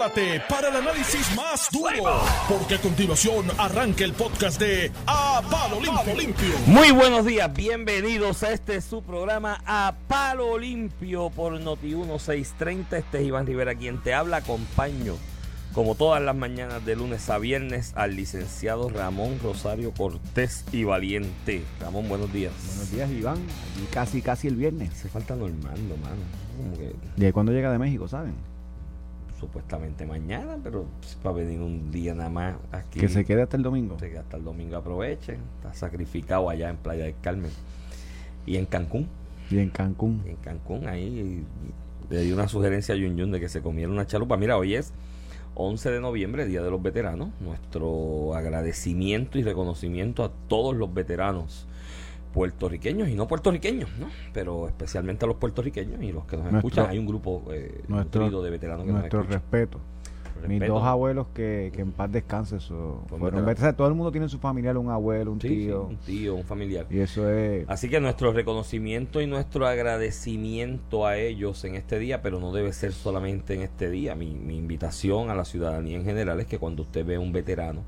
prepárate para el análisis más duro, porque a continuación arranca el podcast de A Palo Limpio. Muy buenos días, bienvenidos a este su programa A Palo Limpio por Noti 1630. Este es Iván Rivera quien te habla, acompaño como todas las mañanas de lunes a viernes al licenciado Ramón Rosario Cortés y Valiente. Ramón, buenos días. Buenos días, Iván. Aquí casi, casi el viernes. Se falta Normando, mano. Como que ¿De cuándo llega de México, saben? Supuestamente mañana, pero pues, va a venir un día nada más aquí. Que se quede hasta el domingo. que hasta el domingo aprovechen. Está sacrificado allá en Playa del Carmen y en Cancún. Y en Cancún. En Cancún, ahí le di una sugerencia a Yun Yun de que se comiera una chalupa. Mira, hoy es 11 de noviembre, Día de los Veteranos. Nuestro agradecimiento y reconocimiento a todos los veteranos puertorriqueños y no puertorriqueños, ¿no? Pero especialmente a los puertorriqueños y los que nos Nuestro- escuchan. Hay un grupo eh, Nuestro, de veteranos que nuestro nos escuchan. respeto. Mis Respeto. dos abuelos que, que en paz descanse. Eso, Fueron fueron veteranos. Todo el mundo tiene en su familiar un abuelo, un Sí, sí, tío. un tío, un familiar. Y eso es. Así que nuestro reconocimiento y nuestro agradecimiento a ellos en este día, pero no debe ser solamente en este día. Mi, mi invitación a la ciudadanía en general es que cuando usted ve a un veterano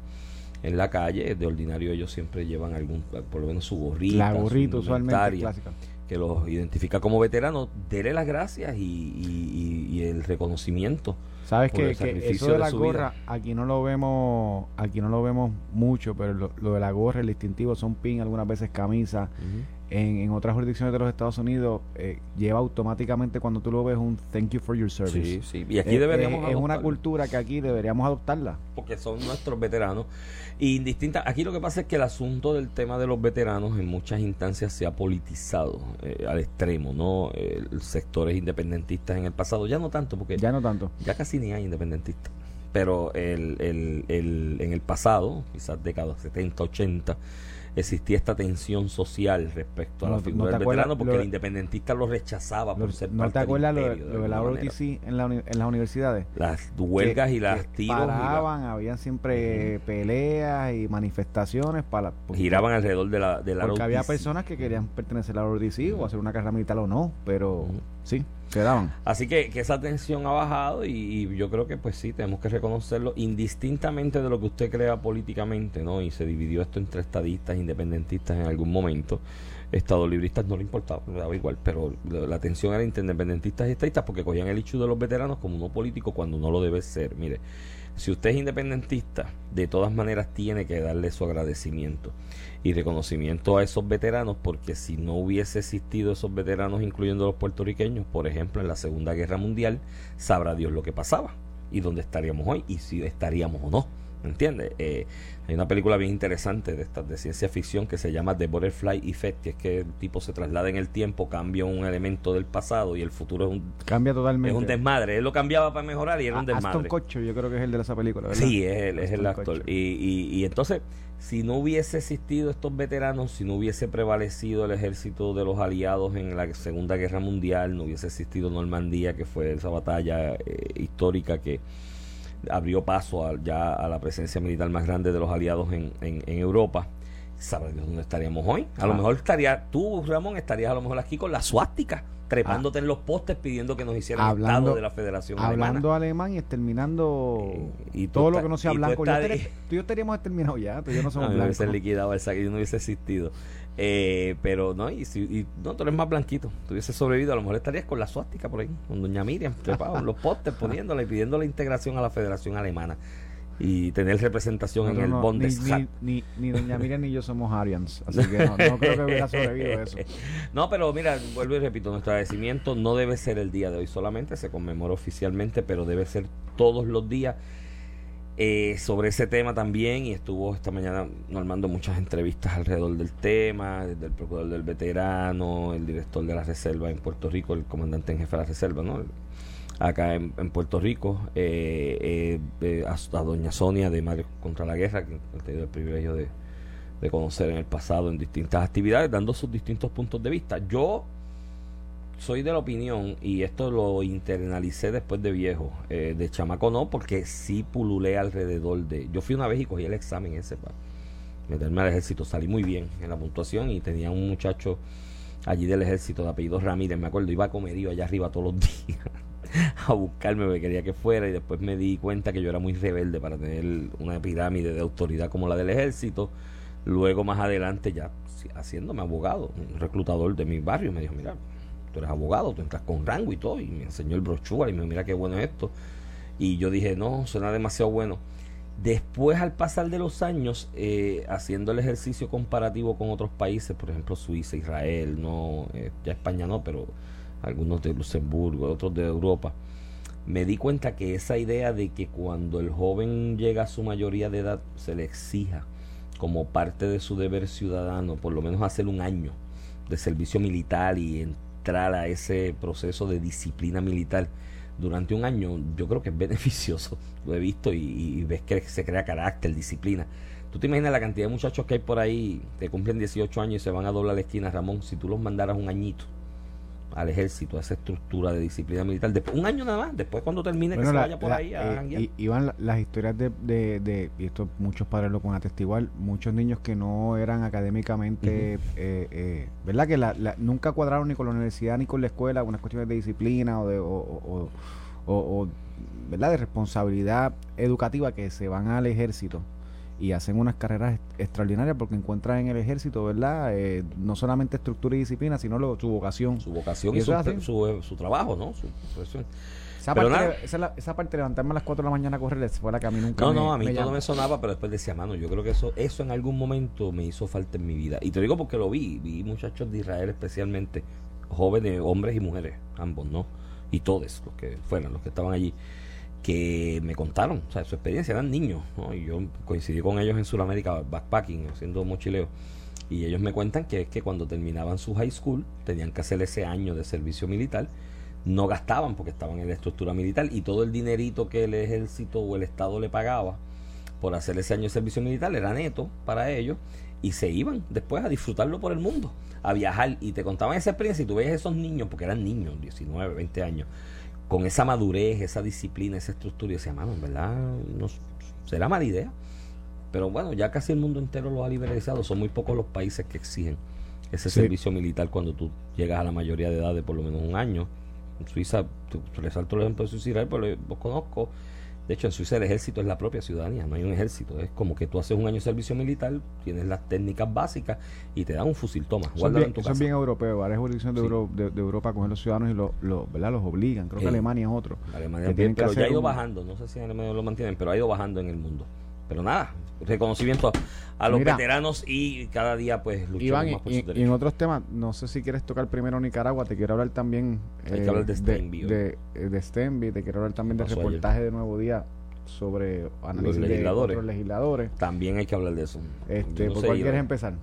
en la calle, de ordinario ellos siempre llevan algún, por lo menos su gorrita, la gorrita usualmente clásica. que los identifica como veteranos, dele las gracias y, y- y- y el reconocimiento. Sabes que, que eso de la gorra, vida. aquí no lo vemos, aquí no lo vemos mucho, pero lo, lo de la gorra, el distintivo son pin, algunas veces camisa. En, en otras jurisdicciones de los Estados Unidos eh, lleva automáticamente cuando tú lo ves un thank you for your service. Sí, sí. Y aquí Eh, deberíamos eh, es una cultura que aquí deberíamos adoptarla. porque son nuestros veteranos. Y indistinta, aquí lo que pasa es que el asunto del tema de los veteranos en muchas instancias se ha politizado eh, al extremo, ¿no? Sectores independentistas en el pasado, ya no tanto, porque ya, Ya no tanto. casi ni hay independentistas. Pero el, el, el- en el pasado, quizás décadas 70, 80, existía esta tensión social respecto a la figura no del veterano, porque lo el de- independentista lo rechazaba por Lo- ser ¿No parte te acuerdas lo, de- imperio, lo de la. ROTC en, la uni- en las universidades? Las huelgas Que- y las tiros y la- paraban, habían siempre peleas y manifestaciones para giraban alrededor de la, de la porque había personas que querían pertenecer a la ROTC o hacer una carrera militar o no, pero. Sí, quedaban. Así que, que esa tensión ha bajado y, y yo creo que pues sí, tenemos que reconocerlo indistintamente de lo que usted crea políticamente, ¿no? Y se dividió esto entre estadistas, independentistas en algún momento. Estados libristas no le importaba, le daba igual, pero la, la tensión era entre independentistas y estadistas porque cogían el hecho de los veteranos como uno político cuando no lo debe ser. Mire, si usted es independentista, de todas maneras tiene que darle su agradecimiento y reconocimiento a esos veteranos, porque si no hubiese existido esos veteranos, incluyendo los puertorriqueños, por ejemplo, en la Segunda Guerra Mundial, sabrá Dios lo que pasaba y dónde estaríamos hoy y si estaríamos o no. ¿Me entiendes? Eh, hay una película bien interesante de estas de ciencia ficción que se llama The Butterfly Effect, que es que el tipo se traslada en el tiempo, cambia un elemento del pasado y el futuro es un, Cambia es totalmente. un desmadre. Él lo cambiaba para mejorar y era un A- Aston desmadre. Kutcher, yo creo que es el de esa película, ¿verdad? Sí, es él, es el actor. Y, y, y entonces, si no hubiese existido estos veteranos, si no hubiese prevalecido el ejército de los aliados en la Segunda Guerra Mundial, no hubiese existido Normandía, que fue esa batalla eh, histórica que abrió paso a, ya a la presencia militar más grande de los aliados en, en, en Europa. ¿Sabes Dios dónde estaríamos hoy? A lo Ah. mejor estaría, tú, Ramón, estarías a lo mejor aquí con la suástica, trepándote en los postes pidiendo que nos hicieran Hablando- Estado de la Federación Alemana. Hablando alemán y exterminando Eh, y todo lo que no sea blanco. Yo tú y yo estaríamos exterminados ya, tú y yo no somos no, blancos. hubiese liquidado el saque y no hubiese existido. Eh, pero no, y, si, y no, tú eres más blanquito. Tú hubieses sobrevivido, a lo mejor estarías con la suástica por ahí, con Doña Miriam, trepado en los postes, poniéndole y pidiendo la integración a la Federación Alemana y tener representación en No, el Bundestag. ni, ni, ni doña Miriam ni yo somos Arians, así que no, no creo que hubiera sobrevivido eso. No, pero mira, vuelvo y repito, nuestro agradecimiento no debe ser el día de hoy solamente, se conmemora oficialmente, pero debe ser todos los días eh, sobre ese tema también. Y estuvo esta mañana normando muchas entrevistas alrededor del tema, desde el procurador del veterano, el director de la reserva en Puerto Rico, el comandante en jefe de la reserva, ¿no? acá en, en Puerto Rico, eh, eh, eh, a, doña Sonia de Madre contra la Guerra, que he tenido el privilegio de, de conocer en el pasado en distintas actividades, dando sus distintos puntos de vista. Yo soy de la opinión, y esto lo internalicé después de viejo, eh, de chamaco no, porque sí pululé alrededor de... Yo fui una vez y cogí el examen ese para meterme al ejército, salí muy bien en la puntuación y tenía un muchacho allí del ejército de apellido Ramírez, me acuerdo, iba a comerío allá arriba todos los días a buscarme porque quería que fuera y después me di cuenta que yo era muy rebelde para tener una pirámide de autoridad como la del ejército. Luego más adelante ya haciéndome abogado, un reclutador de mi barrio me dijo, mira, tú eres abogado, tú entras con rango y todo, y me enseñó el brochure y me dijo, mira qué bueno es esto. Y yo dije, no, suena demasiado bueno. Después, al pasar de los años, eh, haciendo el ejercicio comparativo con otros países, por ejemplo Suiza, Israel, no, eh, ya España no, pero algunos de Luxemburgo, otros de Europa, me di cuenta que esa idea de que cuando el joven llega a su mayoría de edad se le exija como parte de su deber ciudadano, por lo menos hacer un año de servicio militar y entrar a ese proceso de disciplina militar durante un año, yo creo que es beneficioso. Lo he visto y, ves que se crea carácter, disciplina. Tú te imaginas la cantidad de muchachos que hay por ahí que cumplen 18 años y se van a doblar la esquina, Ramón, si tú los mandaras un añito al ejército, a esa estructura de disciplina militar. Después, un año nada más, después cuando termine que se vaya por ahí a eh, Iban las historias de, de, y esto muchos padres lo pueden atestiguar, muchos niños que no eran académicamente, eh, eh, ¿verdad? Que la, nunca cuadraron ni con la universidad ni con la escuela, unas cuestiones de disciplina o de, o, o, ¿verdad? de responsabilidad educativa que se van al ejército y hacen unas carreras extraordinarias porque encuentran en el ejército, ¿verdad? Eh, no solamente estructura y disciplina, sino su vocación. Su vocación y, su, su, trabajo, ¿no? Su profesión. Esa parte, esa, parte de levantarme a las 4 de la mañana a correr fue la que a mí nunca No, no, a mí todo me sonaba, pero después decía, mano, yo creo que eso eso en algún momento me hizo falta en mi vida. Y te digo porque lo vi, vi muchachos de Israel especialmente, jóvenes, hombres y mujeres, ambos, ¿no? Y todos los que fueran, los que estaban allí que me contaron, o sea, su experiencia, eran niños, y yo coincidí con ellos en Sudamérica, backpacking, haciendo mochileo, y ellos me cuentan que es que cuando terminaban su high school, tenían que hacer ese año de servicio militar, no gastaban porque estaban en la estructura militar, y todo el dinerito que el ejército o el Estado le pagaba por hacer ese año de servicio militar era neto para ellos, y se iban después a disfrutarlo por el mundo, a viajar, y te contaban esa experiencia, y tú ves esos niños, porque eran niños, 19, 20 años, con esa madurez, esa disciplina, esa estructura. Y decía, mano, en verdad, no, será mala idea. Pero bueno, ya casi el mundo entero lo ha liberalizado. Son muy pocos los países que exigen ese servicio militar cuando tú llegas a la mayoría de edad de por lo menos un año. En Suiza, resalto el ejemplo de Suiza, pero lo conozco de hecho, en Suiza el ejército es la propia ciudadanía, no hay un ejército. Es como que tú haces un año de servicio militar, tienes las técnicas básicas y te dan un fusil. Toma, guárdalo en tu casa. Son bien europeos. Varias jurisdicciones de, de, Europa cogen los ciudadanos y lo, lo, ¿verdad? los obligan. Creo que Alemania es otro. Alemania pero ya ha ido bajando. No sé si en Alemania lo mantienen, pero ha ido bajando en el mundo. Pero nada, reconocimiento a, los veteranos y cada día pues luchamos más por y, y en otros temas, no sé si quieres tocar primero Nicaragua, te quiero hablar también Hay que hablar de Stenby. De, de, Stenby, te quiero hablar también del reportaje de Nuevo Día sobre análisis los legisladores. de legisladores. También hay que hablar de eso. Este, ¿Por cuál quieres empezar?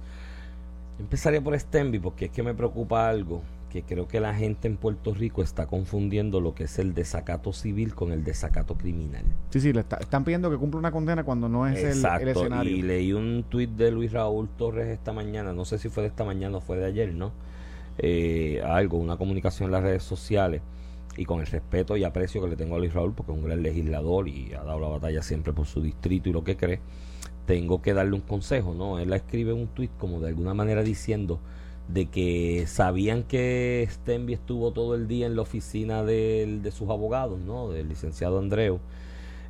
Empezaría por Stenby porque es que me preocupa algo que creo que la gente en Puerto Rico está confundiendo lo que es el desacato civil con el desacato criminal. Sí, sí, le están pidiendo que cumpla una condena cuando no es el, el, escenario. Y leí un tuit de Luis Raúl Torres esta mañana, no sé si fue de esta mañana o fue de ayer, ¿no? Eh, algo, una comunicación en las redes sociales y con el respeto y aprecio que le tengo a Luis Raúl porque es un gran legislador y ha dado la batalla siempre por su distrito y lo que cree, tengo que darle un consejo, ¿no? Él escribe un tuit como de alguna manera diciendo de que sabían que Stenby estuvo todo el día en la oficina de, de sus abogados, ¿no? Del licenciado Andreu,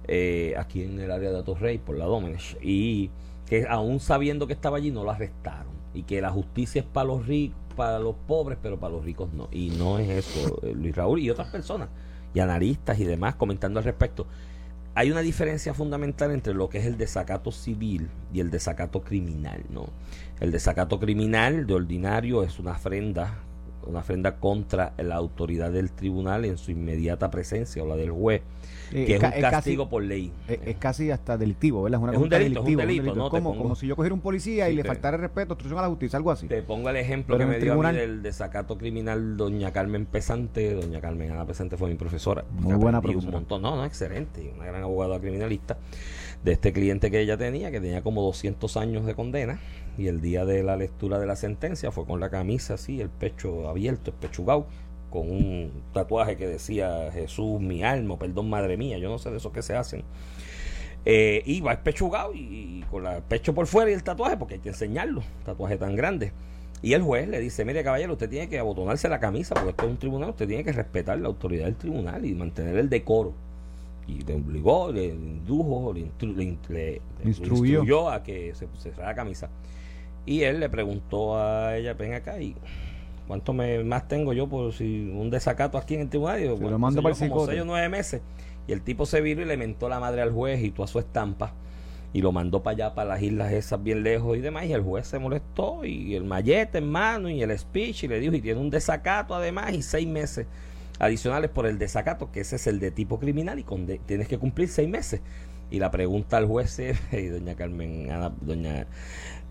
eh, aquí en el área de Atorrey, por la Domenech, y que aún sabiendo que estaba allí no lo arrestaron, y que la justicia es para los ricos, para los pobres, pero para los ricos no. Y no es eso, eh, Luis Raúl y otras personas, y analistas y demás comentando al respecto hay una diferencia fundamental entre lo que es el desacato civil y el desacato criminal, ¿no? El desacato criminal de ordinario es una ofrenda, una ofrenda contra la autoridad del tribunal en su inmediata presencia o la del juez eh, que es, un castigo por ley. Es, casi hasta delictivo, ¿verdad? Es, un delito, es un delito, ¿no? como, como si yo cogiera un policía y le faltara el respeto, obstrucción a la justicia, algo así. Te pongo el ejemplo que me dio a mí del desacato criminal doña Carmen Pesante. Doña Carmen Ana Pesante fue mi profesora. Muy buena profesora. Un montón, no, no, excelente. Una gran abogada criminalista de este cliente que ella tenía, que tenía como 200 años de condena. Y el día de la lectura de la sentencia fue con la camisa así, el pecho abierto, el pechugao con un tatuaje que decía Jesús mi alma, perdón madre mía, yo no sé de esos que se hacen. Eh, iba espechugado y, con el pecho por fuera y el tatuaje, porque hay que enseñarlo, tatuaje tan grande. Y el juez le dice, mire caballero, usted tiene que abotonarse la camisa porque esto es un tribunal, usted tiene que respetar la autoridad del tribunal y mantener el decoro. Y le obligó, le indujo, le, instruyó. a que se pusiera la camisa. Y él le preguntó a ella, ven acá, ¿y cuánto me, más tengo yo por si un desacato aquí en el tribunal? Y lo mando para el como seis o nueve meses. Y el tipo se vino y le mentó la madre al juez y toda su estampa y lo mandó para allá, para las islas esas bien lejos y demás, y el juez se molestó y el mallete en mano y el speech y le dijo, y tiene un desacato además y seis meses adicionales por el desacato, que ese es el de tipo criminal y con tienes que cumplir seis meses. Y la pregunta al juez y doña Carmen, doña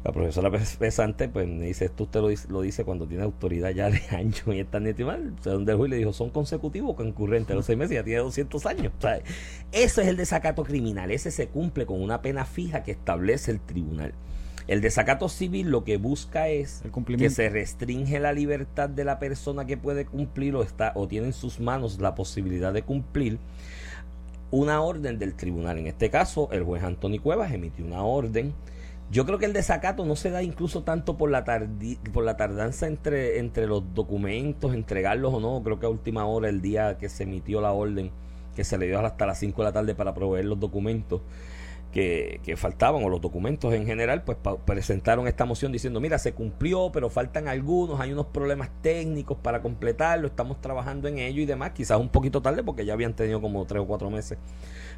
la profesora Pesante, pues me dice, esto usted lo dice, cuando tiene autoridad ya de años y está mal. O sea, donde el juez le dijo, ¿son consecutivos o concurrentes? Los seis meses ya tiene 200 años. O sea, eso es el desacato criminal. Ese se cumple con una pena fija que establece el tribunal. El desacato civil lo que busca es que se restringe la libertad de la persona que puede cumplir o, está, o tiene en sus manos la posibilidad de cumplir una orden del tribunal. En este caso, el juez Antonio Cuevas emitió una orden yo creo que el desacato no se da incluso tanto por la, por la tardanza entre, entre los documentos, entregarlos o no. Creo que a última hora, el día que se emitió la orden, que se le dio hasta las 5 de la tarde para proveer los documentos que, que faltaban, o los documentos en general, pues presentaron esta moción diciendo, mira, se cumplió, pero faltan algunos, hay unos problemas técnicos para completarlo, estamos trabajando en ello y demás. Quizás un poquito tarde porque ya habían tenido como 3 o 4 meses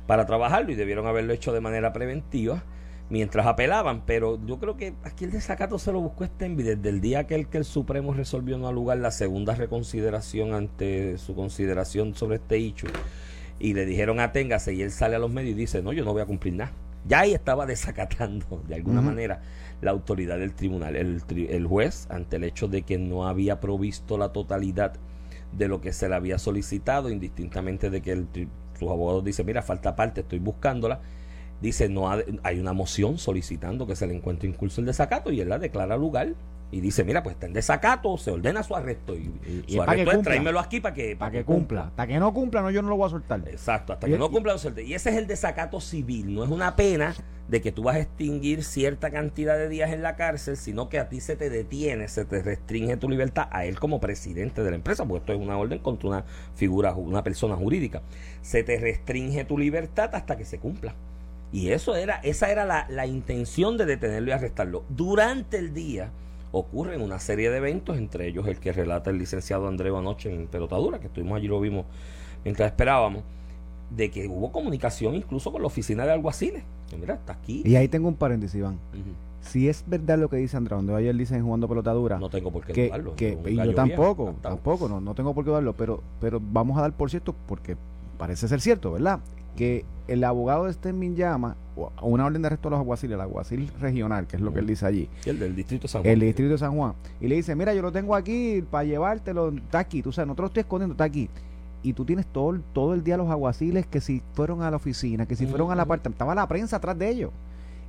para trabajarlo y debieron haberlo hecho de manera preventiva mientras apelaban, pero yo creo que aquí el desacato se lo buscó Stenby desde el día que el, que el Supremo resolvió no lugar la segunda reconsideración ante su consideración sobre este hecho y le dijeron aténgase y él sale a los medios y dice no, yo no voy a cumplir nada. Ya ahí estaba desacatando de alguna manera la autoridad del tribunal. El, el juez, ante el hecho de que no había provisto la totalidad de lo que se le había solicitado, indistintamente de que el, sus abogados dicen, mira, falta parte, estoy buscándola, dice no hay una moción solicitando que se le encuentre incurso el desacato y él la declara lugar y dice mira pues está en desacato se ordena su arresto y, su arresto es tráemelo aquí para que para que, cumpla. hasta que no cumpla no yo no lo voy a soltar. Exacto hasta que no cumpla no y ese es el desacato civil. No es una pena de que tú vas a extinguir cierta cantidad de días en la cárcel sino que a ti se te detiene se te restringe tu libertad a él como presidente de la empresa porque esto es una orden contra una figura una persona jurídica. Se te restringe tu libertad hasta que se cumpla. Y eso era, esa era la, la intención de detenerlo y arrestarlo. Durante el día ocurren una serie de eventos, entre ellos el que relata el licenciado Andreu anoche en Pelotadura, que estuvimos allí, lo vimos mientras esperábamos, de que hubo comunicación incluso con la oficina de alguaciles. mira, está aquí. Y ahí tengo un paréntesis, Iván. Si es verdad lo que dice Andreu, donde ayer dicen jugando pelotadura. No tengo por qué que, dudarlo. y yo tampoco, tampoco, no, no tengo por qué dudarlo, pero, pero vamos a dar por cierto, porque parece ser cierto, ¿verdad? Que el abogado de Stenmin llama a una orden de arresto a los aguaciles, el aguacil regional, que es lo que él dice allí. el del distrito de San Juan. El distrito de San Juan. Y le dice, mira, yo lo tengo aquí para llevártelo, está aquí. Tú sabes, no te lo estoy escondiendo, está aquí. Y tú tienes todo, todo el día los aguaciles que si fueron a la oficina, que si fueron a la parte, estaba la prensa atrás de ellos.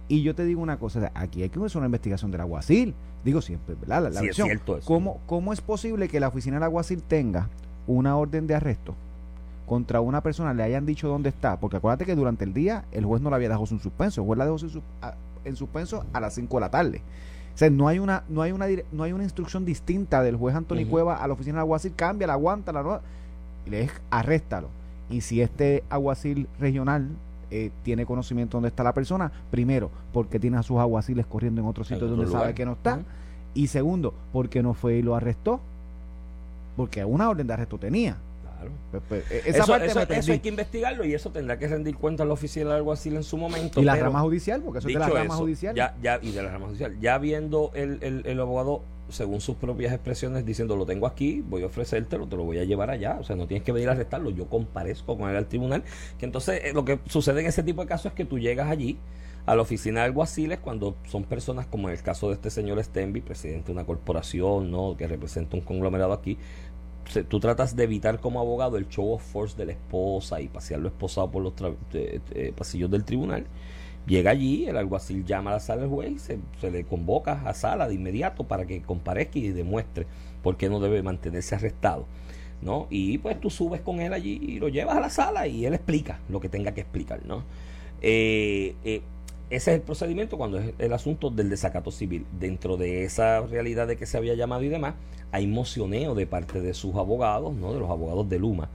Y yo te digo una cosa, aquí hay que hacer una investigación del aguacil. Digo siempre, ¿verdad? La, es cierto eso. ¿Cómo, ¿Cómo es posible que la oficina del aguacil tenga una orden de arresto contra una persona le hayan dicho dónde está, porque acuérdate que durante el día el juez no la había dejado sin suspenso, el juez la dejó en suspenso a las 5 de la tarde. O sea, no hay una, no hay una, no hay una instrucción distinta del juez Antonio Cueva a la oficina del alguacil, cambia, la aguanta, la y le es arréstalo. Y si este aguacil regional eh, tiene conocimiento dónde está la persona, primero, porque tiene a sus aguaciles corriendo en otro sitio donde sabe que no está, y segundo, porque no fue y lo arrestó, porque una orden de arresto tenía. Pues, pues, e-, esa eso, hay que investigarlo y eso tendrá que rendir cuenta al oficial o algo así en su momento. Y la rama judicial, porque eso es de la rama judicial. Ya, ya, y de la rama judicial. Ya viendo el, el, abogado, según sus propias expresiones, diciendo lo tengo aquí, voy a ofrecértelo, te lo voy a llevar allá. O sea, no tienes que venir a arrestarlo, yo comparezco con él al tribunal. Que entonces eh, lo que sucede en ese tipo de casos es que tú llegas allí a la oficina de alguaciles cuando son personas como en el caso de este señor Stenby, presidente de una corporación, ¿no? que representa un conglomerado aquí, tú tratas de evitar como abogado el show of force de la esposa y pasearlo esposado por los pasillos del tribunal. Llega allí, el alguacil llama a la sala del juez y se, le convoca a sala de inmediato para que comparezca y demuestre por qué no debe mantenerse arrestado. ¿no? Y pues tú subes con él allí y lo llevas a la sala y él explica lo que tenga que explicar. ¿no? Eh, eh, ese es el procedimiento cuando es el asunto del desacato civil. Dentro de esa realidad de que se había llamado y demás, hay mocioneo de parte de sus abogados, ¿no? de los abogados de Luma,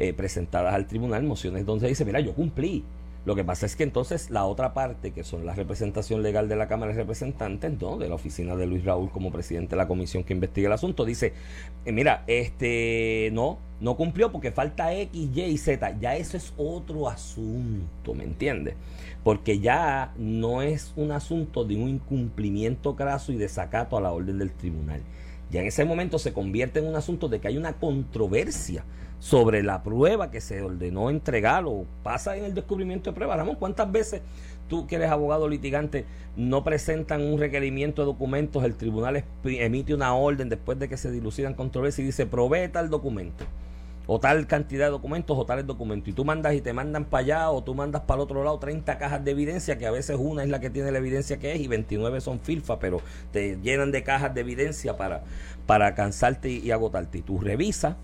eh, presentadas al tribunal, mociones donde dice, mira, yo cumplí. Lo que pasa es que entonces la otra parte, que son la representación legal de la Cámara de Representantes, ¿no? de la oficina de Luis Raúl como presidente de la comisión que investiga el asunto, dice, eh, mira, este, no, no cumplió porque falta X, Y y Z. Ya eso es otro asunto, ¿me entiendes? Porque ya no es un asunto de un incumplimiento craso y desacato a la orden del tribunal. Ya en ese momento se convierte en un asunto de que hay una controversia sobre la prueba que se ordenó entregar o pasa en el descubrimiento de prueba. Ramón, ¿cuántas veces tú que eres abogado litigante no presentan un requerimiento de documentos, el tribunal emite una orden después de que se dilucidan controversias y dice provee tal documento? O tal cantidad de documentos o tales documentos y tú mandas y te mandan para allá o tú mandas para el otro lado 30 cajas de evidencia que a veces una es la que tiene la evidencia que es y 29 son filfa pero te llenan de cajas de evidencia para, para cansarte y, y agotarte y tú revisas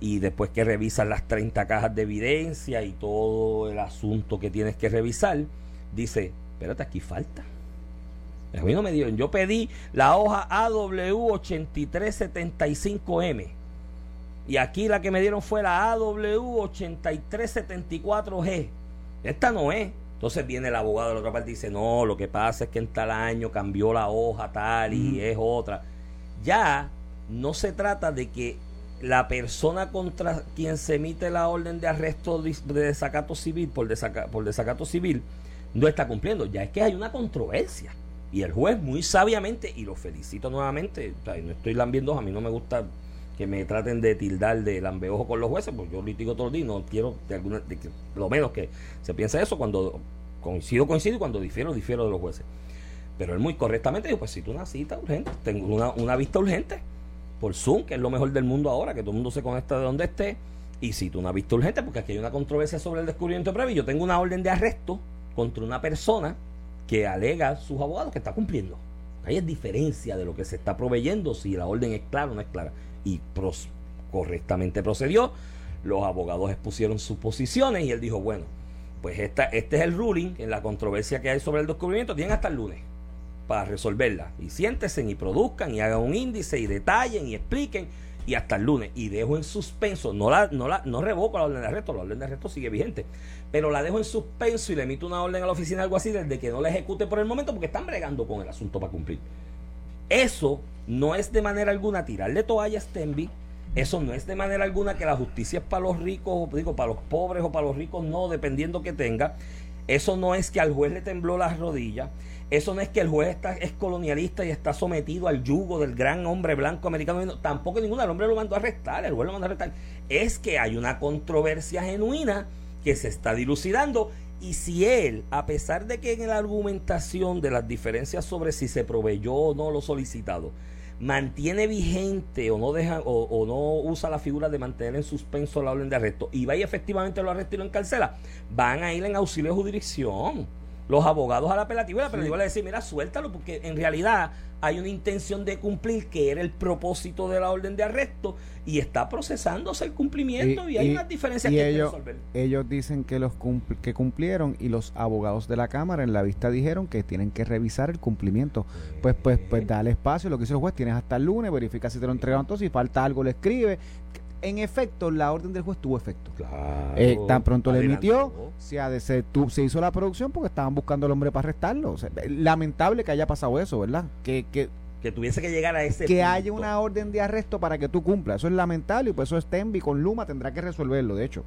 y después que revisas las 30 cajas de evidencia y todo el asunto que tienes que revisar, dice, espérate, aquí falta. A mí no me dieron. Yo pedí la hoja AW8375M. Y aquí la que me dieron fue la AW8374G. Esta no es. Entonces viene el abogado de la otra parte y dice, no, lo que pasa es que en tal año cambió la hoja tal y es otra. Ya no se trata de que la persona contra quien se emite la orden de arresto de desacato civil por, por desacato civil no está cumpliendo. Ya es que hay una controversia. Y el juez muy sabiamente, y lo felicito nuevamente, no estoy lambiendo, a mí no me gusta que me traten de tildar de lambeojo con los jueces, porque yo litigo todo el día y no quiero de alguna, lo menos que se piense eso cuando coincido, coincido y cuando difiero, difiero de los jueces. Pero él muy correctamente dijo, pues si tú una cita urgente, tengo una, una vista urgente por Zoom, que es lo mejor del mundo ahora, que todo el mundo se conecta de donde esté. Y no has visto urgente, porque aquí hay una controversia sobre el descubrimiento y yo tengo una orden de arresto contra una persona que alega a sus abogados que está cumpliendo. Ahí es diferencia de lo que se está proveyendo, si la orden es clara o no es clara. Y correctamente procedió. Los abogados expusieron sus posiciones y él dijo, bueno, pues esta, este es el ruling en la controversia que hay sobre el descubrimiento. Tienen hasta el lunes para resolverla. Y siéntese y produzcan y hagan un índice y detallen y expliquen y hasta el lunes. Y dejo en suspenso, no la, no la, no revoco la orden de arresto, la orden de arresto sigue vigente. Pero la dejo en suspenso y le emito una orden a la oficina algo así desde que no la ejecute por el momento porque están bregando con el asunto para cumplir. Eso no es de manera alguna tirarle toalla a Stenby. Eso no es de manera alguna que la justicia es para los ricos, digo, para los pobres o para los ricos, no, dependiendo que tenga. Eso no es que al juez le tembló las rodillas. Eso no es que el juez está, es colonialista y está sometido al yugo del gran hombre blanco americano. Tampoco ningún el hombre lo mandó a arrestar, el juez lo mandó a arrestar. Es que hay una controversia genuina que se está dilucidando. Y si él, a pesar de que en la argumentación de las diferencias sobre si se proveyó o no lo solicitado, mantiene vigente o no deja o, no usa la figura de mantener en suspenso la orden de arresto y va y efectivamente lo arresta y lo encarcela, van a ir en auxilio de jurisdicción los abogados a la apelativa y la apelativa le decir, mira, suéltalo, porque en realidad hay una intención de cumplir que era el propósito de la orden de arresto y está procesándose el cumplimiento y, hay unas diferencias que ellos, resolver. Ellos dicen que los que cumplieron y los abogados de la Cámara en la vista dijeron que tienen que revisar el cumplimiento. Pues pues pues dale espacio, lo que hizo el juez, tienes hasta el lunes, verifica si te lo entregaron todo, si falta algo le escribe, en efecto, la orden del juez tuvo efecto. Eh, tan pronto le emitió, se, se, se, hizo la producción porque estaban buscando al hombre para arrestarlo. lamentable que haya pasado eso, ¿verdad? Que, que, que tuviese que llegar a ese que haya una orden de arresto para que tú cumplas eso es lamentable y por eso Stenby con Luma tendrá que resolverlo de hecho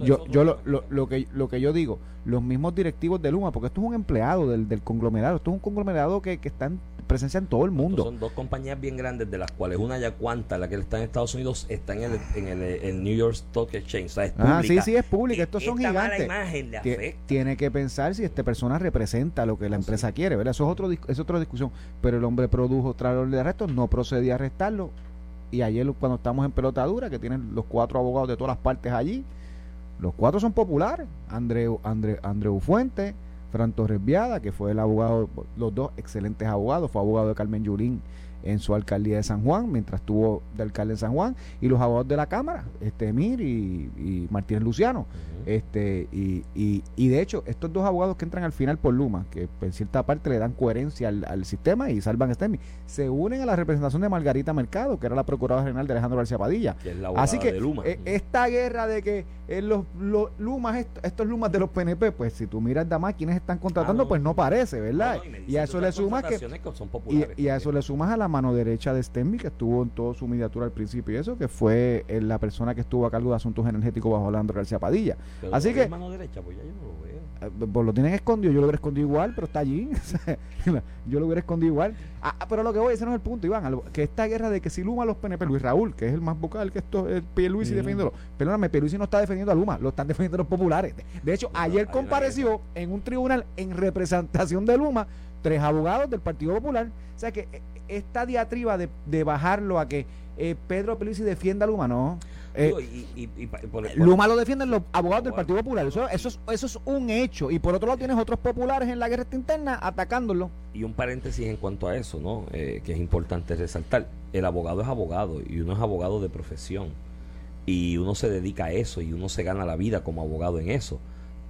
yo, yo lo, lo, lo, que lo que yo digo los mismos directivos de Luma porque esto es un empleado del, del conglomerado esto es un conglomerado que, que está en presencia en todo el mundo. son dos compañías bien grandes, de las cuales una ya cuanta, la que está en Estados Unidos, está en el, en el, New York Stock Exchange. ah, sí, sí, es pública. Estos son gigantes. Tiene que pensar si esta persona representa lo que la empresa quiere, ¿verdad? Eso es, otro, es otra discusión. Pero el hombre produjo tras de arresto, no procedía a arrestarlo. Y ayer, cuando estamos en pelotadura, que tienen los cuatro abogados de todas las partes allí, los cuatro son populares. Andreu, Andre, Andreu Fuente, Fran Torres Viada, que fue el abogado, los dos excelentes abogados, fue abogado de Carmen Yurín en su alcaldía de San Juan, mientras estuvo de alcalde en San Juan, y los abogados de la Cámara, este Emir y, y Martínez Luciano. este y, y, y, de hecho, estos dos abogados que entran al final por Luma, que en cierta parte le dan coherencia al, sistema y salvan a Stemi, se unen a la representación de Margarita Mercado, que era la Procuradora General de Alejandro García Padilla. Así que eh, esta guerra de que eh, los, los, Lumas, estos Lumas de los PNP, pues si tú miras más quienes están contratando, ah, pues no parece, ¿verdad? y, a eso le sumas que, y, a eso le sumas a la mano derecha de Stenby, que estuvo en toda su mediatura al principio y eso, que fue eh, la persona que estuvo a cargo de asuntos energéticos bajo Alejandro García Padilla. Así que... mano derecha, pues ya yo no lo veo. Eh, pues lo tienen escondido, yo lo hubiera escondido igual, pero está allí. yo lo hubiera escondido igual. Ah, ah, pero lo que voy, ese no es el punto, Iván. Que esta guerra de que si Luma los PNP, Luis Raúl, que es el más vocal que esto, el Pierluisi mm. defendiéndolo. Perdóname, Pierluisi no está defendiendo a Luma, lo están defendiendo los populares. De hecho, ayer compareció en un tribunal en representación de Luma tres abogados del Partido Popular. O sea que eh, esta diatriba de, de bajarlo a que eh, Pedro Pierluisi defienda a Luma, no. Eh, Luma lo defienden los abogados del Partido Popular. Eso, eso, es, eso es un hecho. Y por otro lado tienes otros populares en la guerra interna atacándolo. Y un paréntesis en cuanto a eso, ¿no? Eh, que es importante resaltar. El abogado es abogado y uno es abogado de profesión. Y uno se dedica a eso y uno se gana la vida como abogado en eso.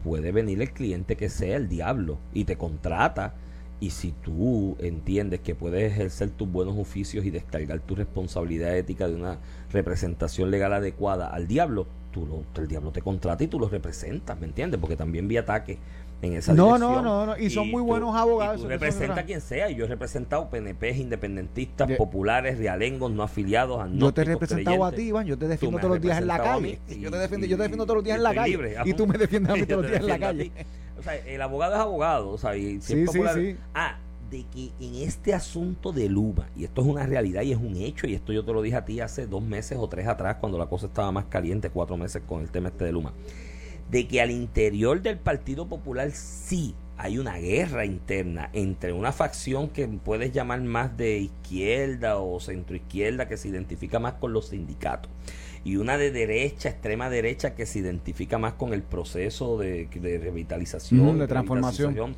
Puede venir el cliente que sea el diablo y te contrata y si tú entiendes que puedes ejercer tus buenos oficios y descargar tu responsabilidad ética de una representación legal adecuada al diablo, tú lo, el diablo te contrata y tú lo representas, ¿me entiendes? Porque también vi ataques en esa no, No, no, no, y son muy buenos abogados. Y representa a quien sea, y yo he representado PNPs, independentistas, populares, realengos, no afiliados, Yo te he representado a ti, Iván, yo te defiendo todos los días en la calle. yo te defiendo, yo te defiendo todos los días en la calle. y tú me defiendes a mí todos los días en la calle. O sea, el abogado es abogado, o sea, y sí, sí, sí. Ah, de que en este asunto de Luma, y esto es una realidad y es un hecho, y esto yo te lo dije a ti hace dos meses o tres atrás, cuando la cosa estaba más caliente, cuatro meses con el tema este de Luma, de que al interior del Partido Popular sí hay una guerra interna entre una facción que puedes llamar más de izquierda o centroizquierda que se identifica más con los sindicatos y una de derecha, extrema derecha, que se identifica más con el proceso de, revitalización, de transformación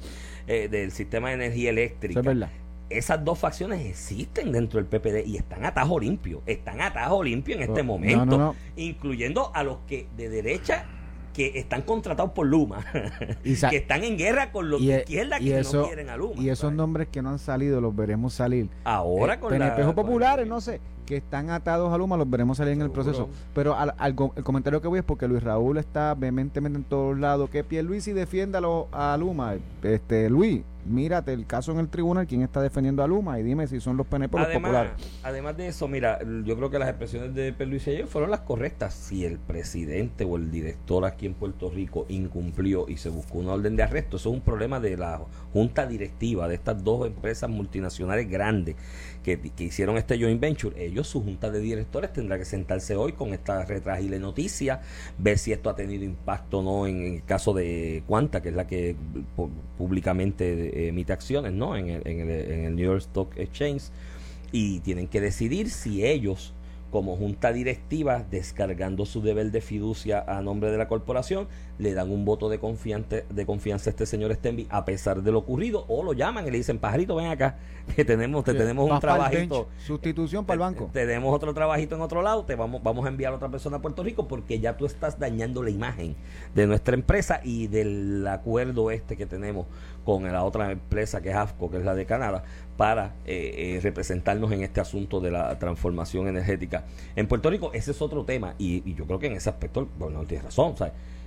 eh, del sistema de energía eléctrica. Esas dos facciones existen dentro del PPD y están a tajo limpio, están a tajo limpio en este momento, incluyendo a los que de derecha que están contratados por Luma, que están en guerra con los de e- izquierda que no quieren a Luma. Y esos nombres que no han salido los veremos salir. Ahora eh, con PNP populares, no sé, que están atados a Luma, los veremos salir en el proceso. Pero al, el comentario que voy es porque Luis Raúl está vehementemente en todos lados. Que Pierluisi defienda a Luma. Este, Luis, mírate el caso en el tribunal, quién está defendiendo a Luma y dime si son los PNP o los populares. Además de eso, mira, yo creo que las expresiones de Luis ayer fueron las correctas. Si el presidente o el director aquí en Puerto Rico incumplió y se buscó una orden de arresto, eso es un problema de la junta directiva de estas dos empresas multinacionales grandes que, que hicieron este joint venture. Ellos, su junta de directores, tendrá que sentarse hoy con esta retragible noticia, ver si esto ha tenido impacto o no en, el caso de Cuanta, que es la que públicamente emite acciones ¿no? en, el, en el New York Stock Exchange y tienen que decidir si ellos como junta directiva, descargando su deber de fiducia a nombre de la corporación, le dan un voto de confianza, de confianza a este señor Stenby a pesar de lo ocurrido, o lo llaman y le dicen, pajarito, ven acá, que tenemos, te tenemos un trabajito. Sustitución para el banco. Tenemos otro trabajito en otro lado, te vamos, vamos a enviar a otra persona a Puerto Rico porque ya tú estás dañando la imagen de nuestra empresa y del acuerdo este que tenemos con la otra empresa que es AFCO, que es la de Canadá, para eh, eh, representarnos en este asunto de la transformación energética en Puerto Rico. Ese es otro tema y, yo creo que en ese aspecto, bueno, tienes razón,